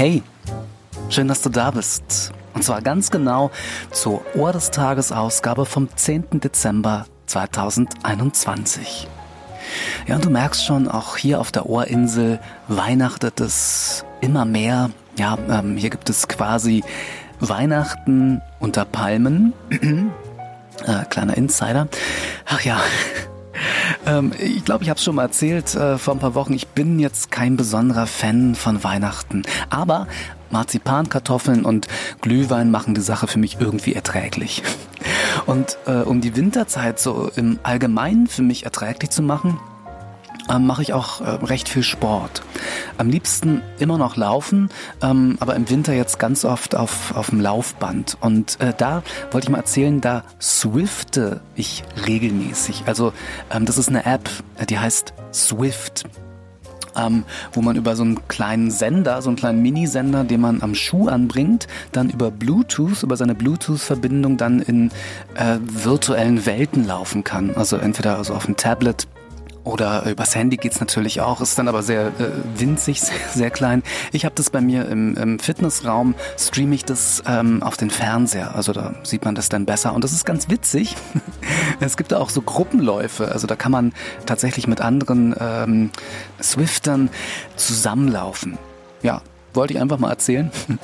Hey, schön, dass du da bist. Und zwar ganz genau zur Ohr des Tages Ausgabe vom 10. Dezember 2021. Ja, und du merkst schon, auch hier auf der Ohrinsel weihnachtet es immer mehr. Ja, ähm, hier gibt es quasi Weihnachten unter Palmen. äh, kleiner Insider. Ach ja, ähm, ich glaube, ich habe es schon mal erzählt äh, vor ein paar Wochen. Ich bin jetzt kein besonderer Fan von Weihnachten. Aber Marzipankartoffeln und Glühwein machen die Sache für mich irgendwie erträglich. Und äh, um die Winterzeit so im Allgemeinen für mich erträglich zu machen, ähm, mache ich auch äh, recht viel Sport. Am liebsten immer noch laufen, ähm, aber im Winter jetzt ganz oft auf, auf dem Laufband. Und äh, da wollte ich mal erzählen, da swifte ich regelmäßig. Also ähm, das ist eine App, äh, die heißt Swift. Ähm, wo man über so einen kleinen Sender, so einen kleinen Minisender, den man am Schuh anbringt, dann über Bluetooth, über seine Bluetooth-Verbindung dann in äh, virtuellen Welten laufen kann. Also entweder also auf dem Tablet oder übers Handy geht's natürlich auch, ist dann aber sehr äh, winzig, sehr, sehr klein. Ich habe das bei mir im, im Fitnessraum, streame ich das ähm, auf den Fernseher. Also da sieht man das dann besser. Und das ist ganz witzig. es gibt da auch so Gruppenläufe. Also da kann man tatsächlich mit anderen ähm, Swiftern zusammenlaufen. Ja, wollte ich einfach mal erzählen.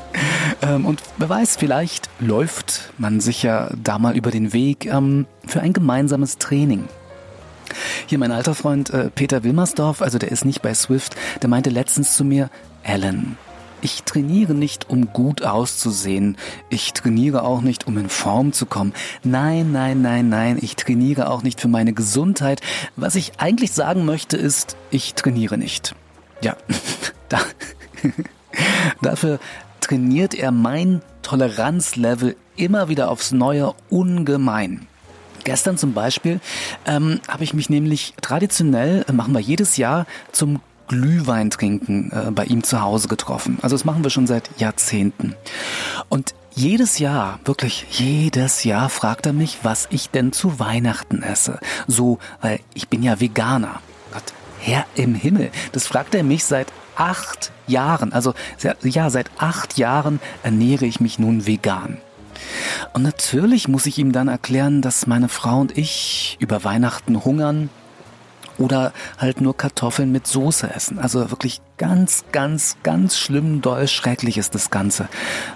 Ähm, und wer weiß, vielleicht läuft man sich ja da mal über den Weg ähm, für ein gemeinsames Training. Hier mein alter Freund äh, Peter Wilmersdorf, also der ist nicht bei Swift, der meinte letztens zu mir, Alan, ich trainiere nicht, um gut auszusehen. Ich trainiere auch nicht, um in Form zu kommen. Nein, nein, nein, nein. Ich trainiere auch nicht für meine Gesundheit. Was ich eigentlich sagen möchte, ist, ich trainiere nicht. Ja, da, dafür trainiert er mein Toleranzlevel immer wieder aufs Neue ungemein. Gestern zum Beispiel ähm, habe ich mich nämlich traditionell, äh, machen wir jedes Jahr, zum Glühwein trinken äh, bei ihm zu Hause getroffen. Also das machen wir schon seit Jahrzehnten. Und jedes Jahr, wirklich jedes Jahr fragt er mich, was ich denn zu Weihnachten esse. So, weil ich bin ja Veganer. Gott, Herr im Himmel, das fragt er mich seit acht Jahren. Also ja, seit acht Jahren ernähre ich mich nun vegan. Und natürlich muss ich ihm dann erklären, dass meine Frau und ich über Weihnachten hungern oder halt nur Kartoffeln mit Soße essen. Also wirklich ganz, ganz, ganz schlimm, doll, schrecklich ist das Ganze.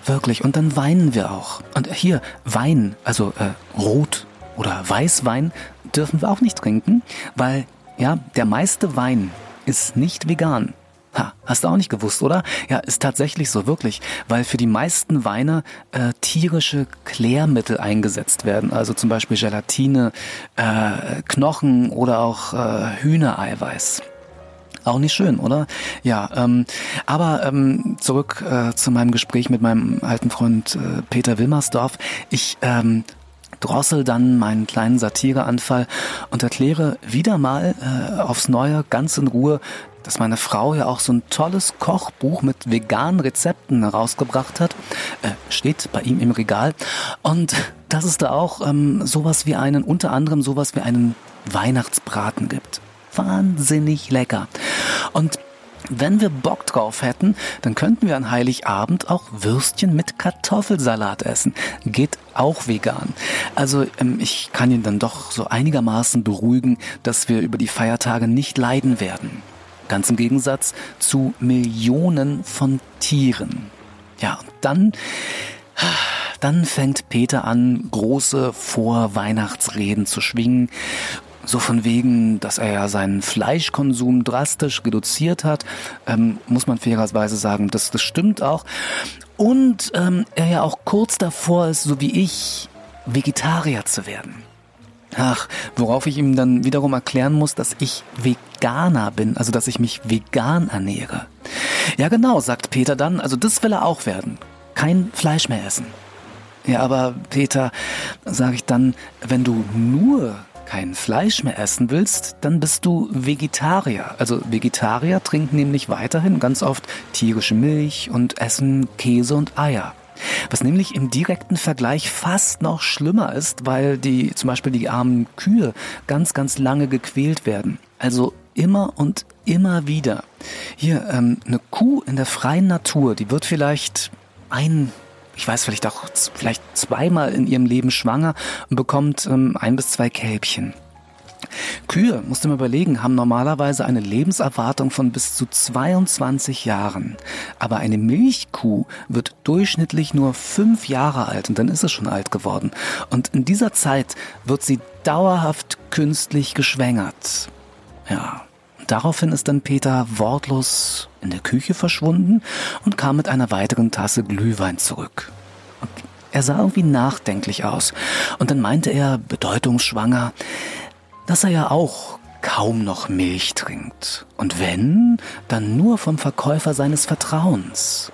Wirklich. Und dann weinen wir auch. Und hier, Wein, also äh, Rot oder Weißwein dürfen wir auch nicht trinken, weil ja, der meiste Wein ist nicht vegan. Ha, hast du auch nicht gewusst, oder? Ja, ist tatsächlich so, wirklich. Weil für die meisten Weine äh, tierische Klärmittel eingesetzt werden. Also zum Beispiel Gelatine, äh, Knochen oder auch äh, Hühnereiweiß. Auch nicht schön, oder? Ja, ähm, aber ähm, zurück äh, zu meinem Gespräch mit meinem alten Freund äh, Peter Wilmersdorf. Ich ähm, drossel dann meinen kleinen Satireanfall und erkläre wieder mal äh, aufs Neue ganz in Ruhe, dass meine Frau ja auch so ein tolles Kochbuch mit veganen Rezepten herausgebracht hat. Äh, steht bei ihm im Regal. Und dass es da auch ähm, sowas wie einen, unter anderem sowas wie einen Weihnachtsbraten gibt. Wahnsinnig lecker. Und wenn wir Bock drauf hätten, dann könnten wir an Heiligabend auch Würstchen mit Kartoffelsalat essen. Geht auch vegan. Also ähm, ich kann ihn dann doch so einigermaßen beruhigen, dass wir über die Feiertage nicht leiden werden. Ganz im Gegensatz zu Millionen von Tieren. Ja, und dann, dann fängt Peter an, große Vorweihnachtsreden zu schwingen. So von wegen, dass er ja seinen Fleischkonsum drastisch reduziert hat, ähm, muss man fairerweise sagen, das, das stimmt auch. Und ähm, er ja auch kurz davor ist, so wie ich, Vegetarier zu werden. Ach, worauf ich ihm dann wiederum erklären muss, dass ich Veganer bin, also dass ich mich vegan ernähre. Ja genau, sagt Peter dann, also das will er auch werden. Kein Fleisch mehr essen. Ja, aber Peter, sage ich dann, wenn du nur kein Fleisch mehr essen willst, dann bist du Vegetarier. Also Vegetarier trinken nämlich weiterhin ganz oft tierische Milch und essen Käse und Eier. Was nämlich im direkten Vergleich fast noch schlimmer ist, weil die, zum Beispiel die armen Kühe ganz, ganz lange gequält werden. Also immer und immer wieder. Hier, ähm, eine Kuh in der freien Natur, die wird vielleicht ein ich weiß vielleicht auch vielleicht zweimal in ihrem Leben schwanger und bekommt ähm, ein bis zwei Kälbchen. Kühe, musst du mal überlegen, haben normalerweise eine Lebenserwartung von bis zu 22 Jahren. Aber eine Milchkuh wird durchschnittlich nur fünf Jahre alt und dann ist es schon alt geworden. Und in dieser Zeit wird sie dauerhaft künstlich geschwängert. Ja. Daraufhin ist dann Peter wortlos in der Küche verschwunden und kam mit einer weiteren Tasse Glühwein zurück. Und er sah irgendwie nachdenklich aus. Und dann meinte er, bedeutungsschwanger, dass er ja auch kaum noch Milch trinkt. Und wenn, dann nur vom Verkäufer seines Vertrauens.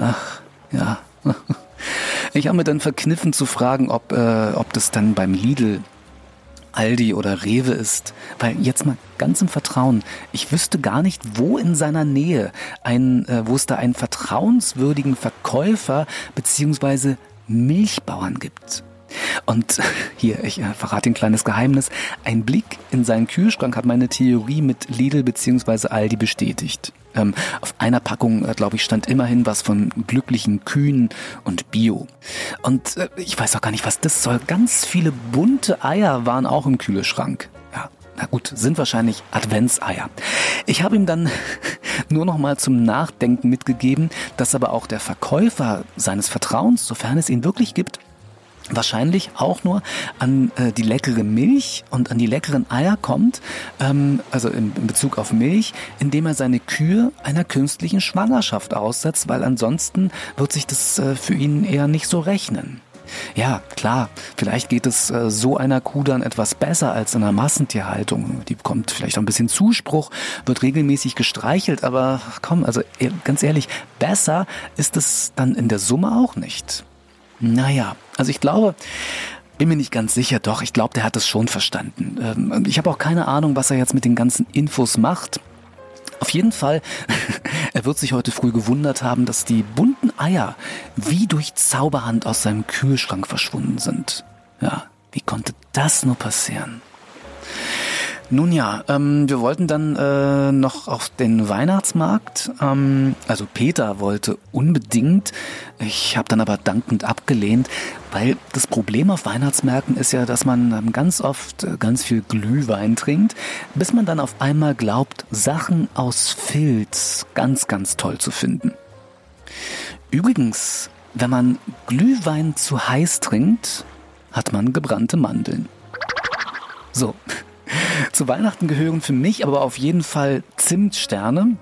Ach, ja. Ich habe mir dann verkniffen zu fragen, ob, äh, ob das dann beim Lidl Aldi oder Rewe ist. Weil jetzt mal ganz im Vertrauen, ich wüsste gar nicht, wo in seiner Nähe ein, äh, wo es da einen vertrauenswürdigen Verkäufer beziehungsweise Milchbauern gibt. Und hier, ich äh, verrate ein kleines Geheimnis. Ein Blick in seinen Kühlschrank hat meine Theorie mit Lidl bzw. Aldi bestätigt. Ähm, auf einer Packung, äh, glaube ich, stand immerhin was von glücklichen Kühen und Bio. Und äh, ich weiß auch gar nicht, was das soll. Ganz viele bunte Eier waren auch im Kühlschrank. Ja, na gut, sind wahrscheinlich Adventseier. Ich habe ihm dann nur noch mal zum Nachdenken mitgegeben, dass aber auch der Verkäufer seines Vertrauens, sofern es ihn wirklich gibt, wahrscheinlich auch nur an äh, die leckere Milch und an die leckeren Eier kommt, ähm, also in, in Bezug auf Milch, indem er seine Kühe einer künstlichen Schwangerschaft aussetzt, weil ansonsten wird sich das äh, für ihn eher nicht so rechnen. Ja, klar, vielleicht geht es äh, so einer Kuh dann etwas besser als in einer Massentierhaltung. Die bekommt vielleicht auch ein bisschen Zuspruch, wird regelmäßig gestreichelt, aber komm, also e, ganz ehrlich, besser ist es dann in der Summe auch nicht. Naja, also ich glaube, bin mir nicht ganz sicher, doch, ich glaube, der hat es schon verstanden. Ähm, ich habe auch keine Ahnung, was er jetzt mit den ganzen Infos macht. Auf jeden Fall, er wird sich heute früh gewundert haben, dass die bunten Eier wie durch Zauberhand aus seinem Kühlschrank verschwunden sind. Ja, wie konnte das nur passieren? Nun ja, ähm, wir wollten dann äh, noch auf den Weihnachtsmarkt. Ähm, also Peter wollte unbedingt. Ich habe dann aber dankend abgelehnt, weil das Problem auf Weihnachtsmärkten ist ja, dass man ganz oft äh, ganz viel Glühwein trinkt, bis man dann auf einmal glaubt, Sachen aus Filz ganz, ganz toll zu finden. Übrigens, wenn man Glühwein zu heiß trinkt, hat man gebrannte Mandeln. So, zu Weihnachten gehören für mich aber auf jeden Fall Zimtsterne.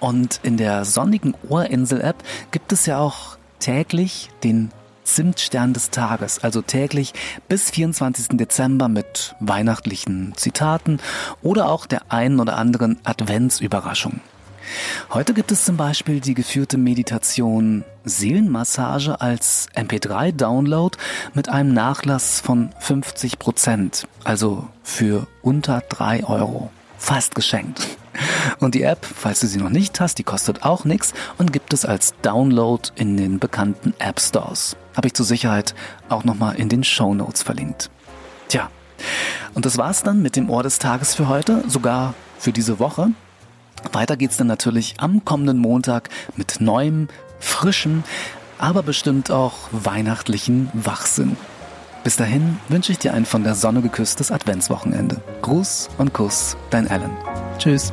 Und in der sonnigen Ohrinsel-App gibt es ja auch täglich den Zimtstern des Tages, also täglich bis 24. Dezember mit weihnachtlichen Zitaten oder auch der einen oder anderen Adventsüberraschung. Heute gibt es zum Beispiel die geführte Meditation Seelenmassage als MP3-Download mit einem Nachlass von 50 Prozent, also für unter drei Euro. Fast geschenkt. Und die App, falls du sie noch nicht hast, die kostet auch nichts und gibt es als Download in den bekannten App Stores. Habe ich zur Sicherheit auch nochmal in den Show Notes verlinkt. Tja, und das war's dann mit dem Ohr des Tages für heute, sogar für diese Woche. Weiter geht's dann natürlich am kommenden Montag mit neuem, frischem, aber bestimmt auch weihnachtlichen Wachsinn. Bis dahin wünsche ich dir ein von der Sonne geküsstes Adventswochenende. Gruß und Kuss, dein Alan. Tschüss.